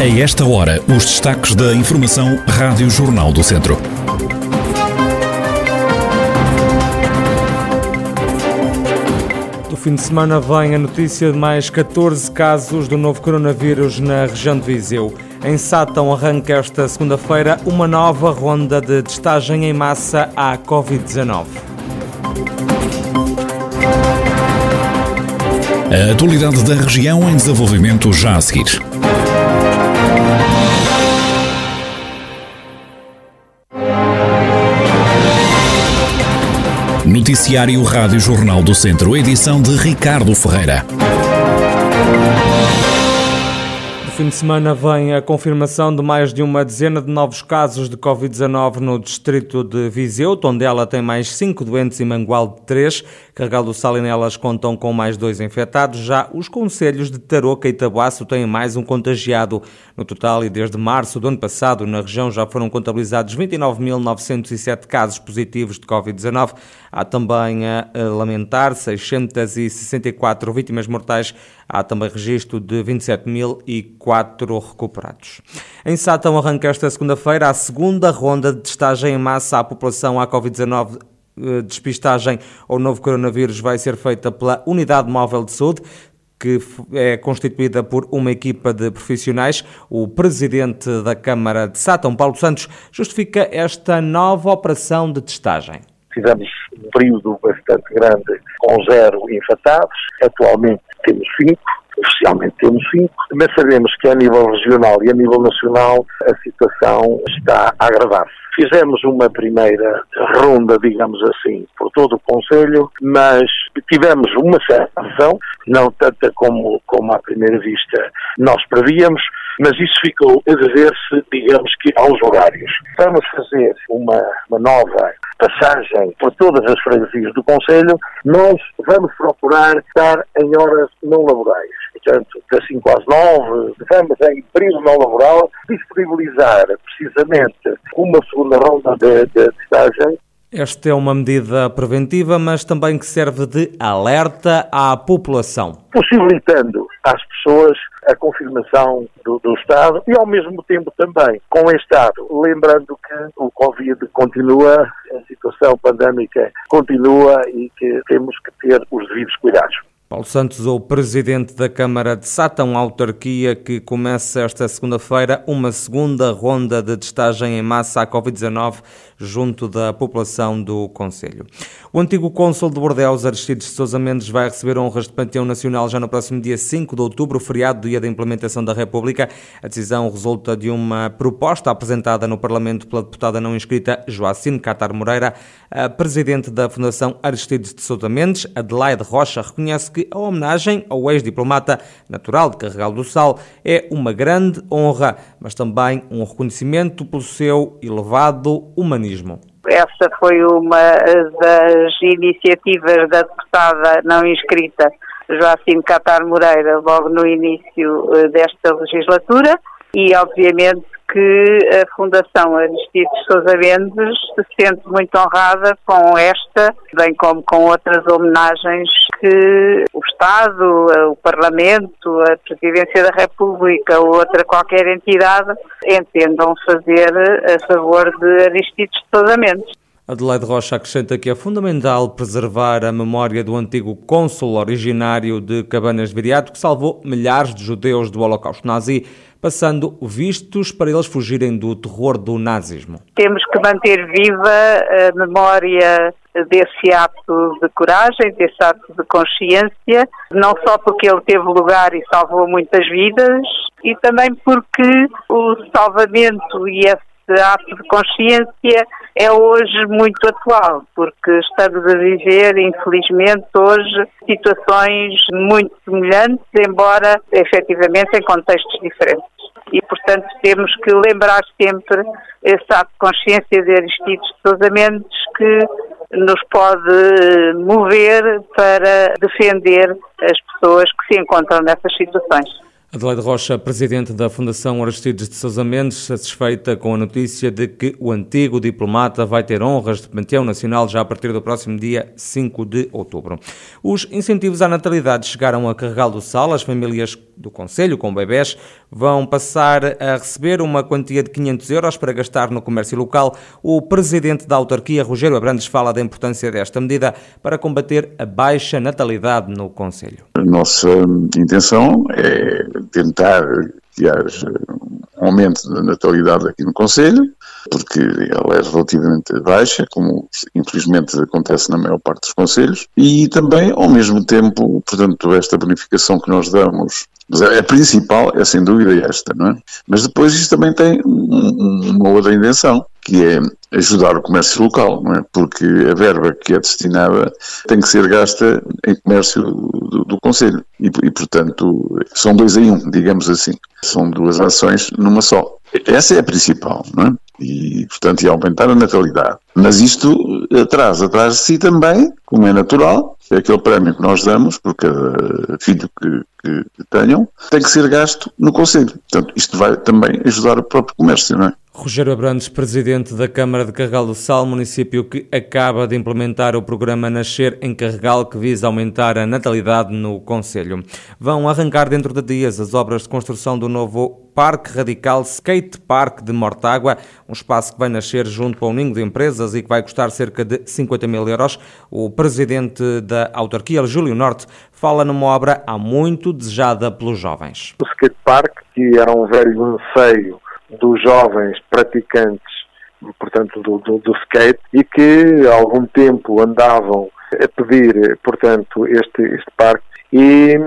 A esta hora, os destaques da Informação Rádio Jornal do Centro. Do fim de semana vem a notícia de mais 14 casos do novo coronavírus na região de Viseu. Em Sátão arranca esta segunda-feira uma nova ronda de testagem em massa à Covid-19. A atualidade da região em desenvolvimento já a seguir. Noticiário Rádio Jornal do Centro, edição de Ricardo Ferreira. No fim de semana vem a confirmação de mais de uma dezena de novos casos de Covid-19 no distrito de Viseu. Tondela tem mais cinco doentes e Mangual de três. Carregal do Sal contam com mais dois infectados. Já os conselhos de Tarouca e Tabuaço têm mais um contagiado. No total, e desde março do ano passado, na região já foram contabilizados 29.907 casos positivos de Covid-19. Há também a lamentar 664 vítimas mortais. Há também registro de 27.004 recuperados. Em Sátão arranca esta segunda-feira a segunda ronda de testagem em massa à população à Covid-19 eh, despistagem ao novo coronavírus vai ser feita pela Unidade Móvel de Saúde, que é constituída por uma equipa de profissionais. O presidente da Câmara de Sátão, Paulo Santos, justifica esta nova operação de testagem. Fizemos um período bastante grande com zero infectados, atualmente temos cinco, oficialmente temos cinco, mas sabemos que a nível regional e a nível nacional a situação está a agravar-se. Fizemos uma primeira ronda, digamos assim, por todo o Conselho, mas tivemos uma certa não tanta como, como à primeira vista nós prevíamos, mas isso ficou a dever-se, digamos que, aos horários. Vamos fazer uma, uma nova passagem por todas as freguesias do Conselho, nós vamos procurar estar em horas não laborais. Portanto, das 5 às 9, vamos em período não laboral disponibilizar precisamente uma segunda ronda de, de testagem esta é uma medida preventiva, mas também que serve de alerta à população. Possibilitando às pessoas a confirmação do, do, Estado e, ao mesmo tempo, também com o Estado. Lembrando que o Covid continua, a situação pandémica continua e que temos que ter os devidos cuidados. Paulo Santos, o presidente da Câmara de Sátão, autarquia que começa esta segunda-feira uma segunda ronda de testagem em massa à Covid-19 junto da população do Conselho. O antigo cônsul de Bordeaux, Aristides de Sousa Mendes, vai receber honras de Panteão Nacional já no próximo dia 5 de outubro, feriado do dia da implementação da República. A decisão resulta de uma proposta apresentada no Parlamento pela deputada não inscrita Joacine Catar Moreira. A presidente da Fundação Aristides de Sousa Mendes, Adelaide Rocha, reconhece que que a homenagem ao ex-diplomata natural de Carregal do Sal é uma grande honra, mas também um reconhecimento pelo seu elevado humanismo. Essa foi uma das iniciativas da deputada não inscrita Joacim Catar Moreira logo no início eh, desta legislatura e obviamente que a Fundação Aristides Sousa Mendes se sente muito honrada com esta, bem como com outras homenagens que o Estado, o Parlamento, a Presidência da República ou outra qualquer entidade entendam fazer a favor de Aristides Sousa Mendes. Adelaide Rocha acrescenta que é fundamental preservar a memória do antigo cônsul originário de Cabanas de Viriato que salvou milhares de judeus do Holocausto Nazi passando vistos para eles fugirem do terror do nazismo. Temos que manter viva a memória desse ato de coragem, desse ato de consciência, não só porque ele teve lugar e salvou muitas vidas, e também porque o salvamento e esse ato de consciência é hoje muito atual, porque estamos a viver, infelizmente, hoje situações muito semelhantes, embora efetivamente em contextos diferentes. E, portanto, temos que lembrar sempre esse ato de consciência de Aristides de Sousa Mendes que nos pode mover para defender as pessoas que se encontram nessas situações. Adelaide Rocha, presidente da Fundação Aristides de Sousa Mendes, satisfeita com a notícia de que o antigo diplomata vai ter honras de Panteão Nacional já a partir do próximo dia 5 de outubro. Os incentivos à natalidade chegaram a Carregal do Sal. As famílias do Conselho com bebés vão passar a receber uma quantia de 500 euros para gastar no comércio local. O presidente da autarquia, Rogério Abrantes, fala da importância desta medida para combater a baixa natalidade no Conselho. A nossa intenção é tentar que haja um aumento da natalidade aqui no Conselho, porque ela é relativamente baixa, como infelizmente acontece na maior parte dos Conselhos, e também, ao mesmo tempo, portanto, esta bonificação que nós damos, a principal é sem dúvida esta, não é? Mas depois isto também tem uma outra intenção, que é ajudar o comércio local, é? Porque a verba que é destinada tem que ser gasta em comércio do, do Conselho. E, e, portanto, são dois em um, digamos assim. São duas ações numa só. Essa é a principal, não é? E, portanto, ia aumentar a natalidade. Mas isto atrás, atrás de si também, como é natural, é aquele prémio que nós damos por cada filho que, que, tenham, tem que ser gasto no Conselho. Portanto, isto vai também ajudar o próprio comércio, não é? Rogério Abrantes, presidente da Câmara de Carregal do Sal, município que acaba de implementar o programa Nascer em Carregal, que visa aumentar a natalidade no Conselho. Vão arrancar dentro de dias as obras de construção do novo Parque Radical Skate Park de Mortágua, um espaço que vai nascer junto a um ninho de empresas e que vai custar cerca de 50 mil euros. O presidente da autarquia, Júlio Norte, fala numa obra há muito desejada pelos jovens. O Skate Park, que era um velho anseio dos jovens praticantes, portanto, do, do, do skate, e que há algum tempo andavam a pedir, portanto, este, este parque. E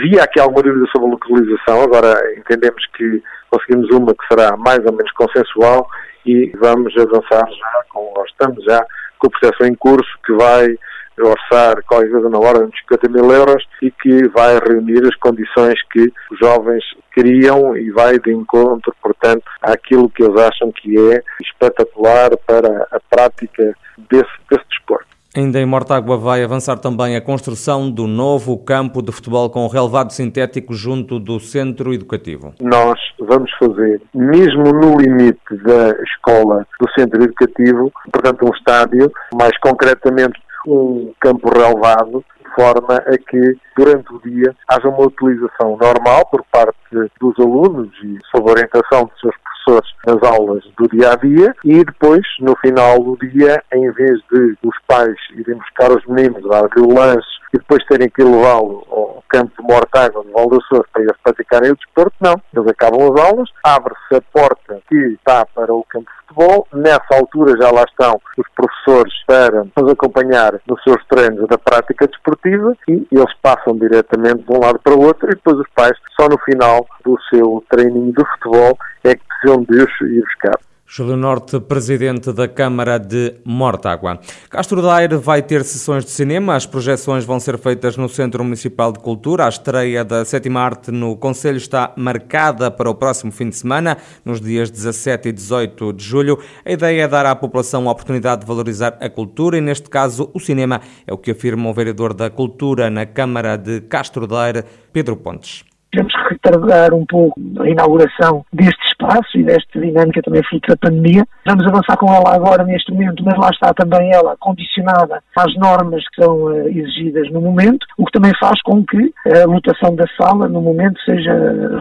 via aqui alguma dúvida sobre a localização, agora entendemos que conseguimos uma que será mais ou menos consensual e vamos avançar já, com, estamos já com o processo em curso que vai orçar qualquer coisa na ordem de 50 mil euros e que vai reunir as condições que os jovens queriam e vai de encontro, portanto, àquilo que eles acham que é espetacular para a prática desse, desse desporto. Ainda em Mortágua vai avançar também a construção do novo campo de futebol com relevado sintético junto do centro educativo. Nós vamos fazer, mesmo no limite da escola do centro educativo, portanto um estádio, mais concretamente um campo relevado, de forma a que durante o dia haja uma utilização normal por parte dos alunos e sob orientação dos seus professores nas aulas do dia a dia e depois, no final do dia, em vez de os pais irem buscar os meninos, dar-lhe o lanche e depois terem que levá-lo ao campo de Mortágua, de Valdeçores, para eles praticarem o desporto, não. Eles acabam as aulas, abre-se a porta que está para o campo futebol, nessa altura já lá estão os professores para nos acompanhar nos seus treinos da prática desportiva e eles passam diretamente de um lado para o outro e depois os pais, só no final do seu treininho de futebol, é que precisam de os ir buscar. Júlio Norte, presidente da Câmara de Mortágua. Castro Daire vai ter sessões de cinema. As projeções vão ser feitas no Centro Municipal de Cultura. A estreia da sétima arte no Conselho está marcada para o próximo fim de semana, nos dias 17 e 18 de julho. A ideia é dar à população a oportunidade de valorizar a cultura e, neste caso, o cinema. É o que afirma o vereador da Cultura na Câmara de Castro Daire, Pedro Pontes. Temos que retardar um pouco a inauguração deste espaço e desta dinâmica também fruto da pandemia. Vamos avançar com ela agora neste momento, mas lá está também ela condicionada às normas que são uh, exigidas no momento, o que também faz com que a lotação da sala no momento seja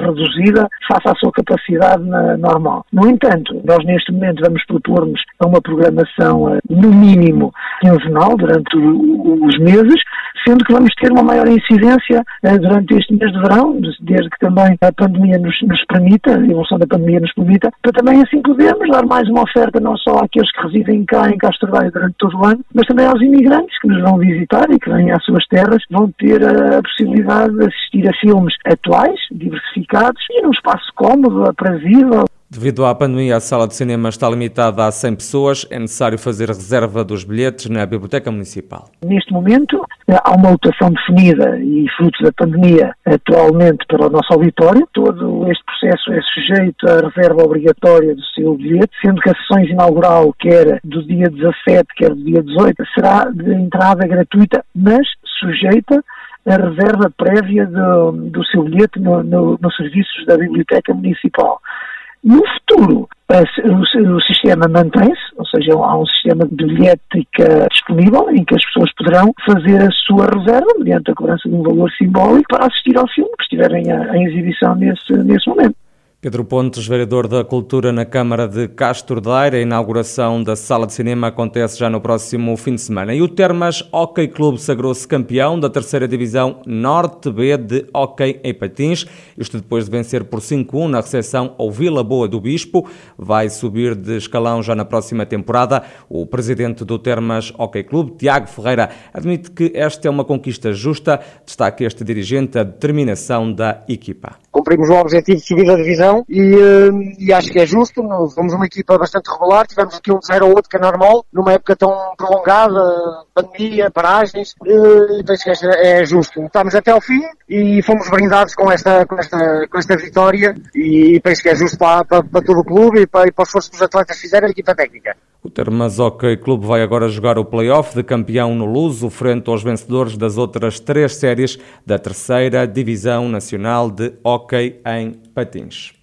reduzida face à sua capacidade normal. No entanto, nós neste momento vamos propor-nos uma programação uh, no mínimo quinzenal durante os meses, sendo que vamos ter uma maior incidência uh, durante este mês de verão, desde que também a pandemia nos, nos permita, a evolução da pandemia nos permita, para também assim podermos dar mais uma oferta não só àqueles que residem cá em Castro Daire durante todo o ano, mas também aos imigrantes que nos vão visitar e que vêm às suas terras, vão ter a possibilidade de assistir a filmes atuais, diversificados e num espaço cómodo, aprazível, Devido à pandemia, a sala de cinema está limitada a 100 pessoas. É necessário fazer reserva dos bilhetes na Biblioteca Municipal. Neste momento, há uma lotação definida e fruto da pandemia atualmente para o nosso auditório. Todo este processo é sujeito à reserva obrigatória do seu bilhete, sendo que a sessão inaugural, quer do dia 17, quer do dia 18, será de entrada gratuita, mas sujeita a reserva prévia do, do seu bilhete no, no, nos serviços da Biblioteca Municipal. No futuro, o, o sistema mantém-se, ou seja, há um sistema de bilhética disponível em que as pessoas poderão fazer a sua reserva mediante a cobrança de um valor simbólico para assistir ao filme que estiverem em exibição nesse, nesse momento. Pedro Pontes, vereador da Cultura na Câmara de Castro Daire, a inauguração da sala de cinema acontece já no próximo fim de semana. E o Termas Hockey Clube sagrou-se campeão da terceira divisão Norte B de Hockey em Patins. Isto depois de vencer por 5-1 na recepção ao Vila Boa do Bispo. Vai subir de escalão já na próxima temporada. O presidente do Termas Hockey Clube, Tiago Ferreira, admite que esta é uma conquista justa. Destaca este dirigente a determinação da equipa. Cumprimos o objetivo de subir da divisão e, eh, e, acho que é justo. Fomos uma equipa bastante regular, tivemos aqui um 0 ou outro que é normal, numa época tão prolongada, pandemia, paragens, eh, e penso que é justo. Estamos até ao fim e fomos brindados com esta, com esta, com esta vitória e penso que é justo para, para, para todo o clube e para, e para os esforços que os atletas fizeram e a equipa técnica. O Termas Hockey Clube vai agora jogar o play-off de campeão no Luso, frente aos vencedores das outras três séries da terceira Divisão Nacional de Hockey em Patins.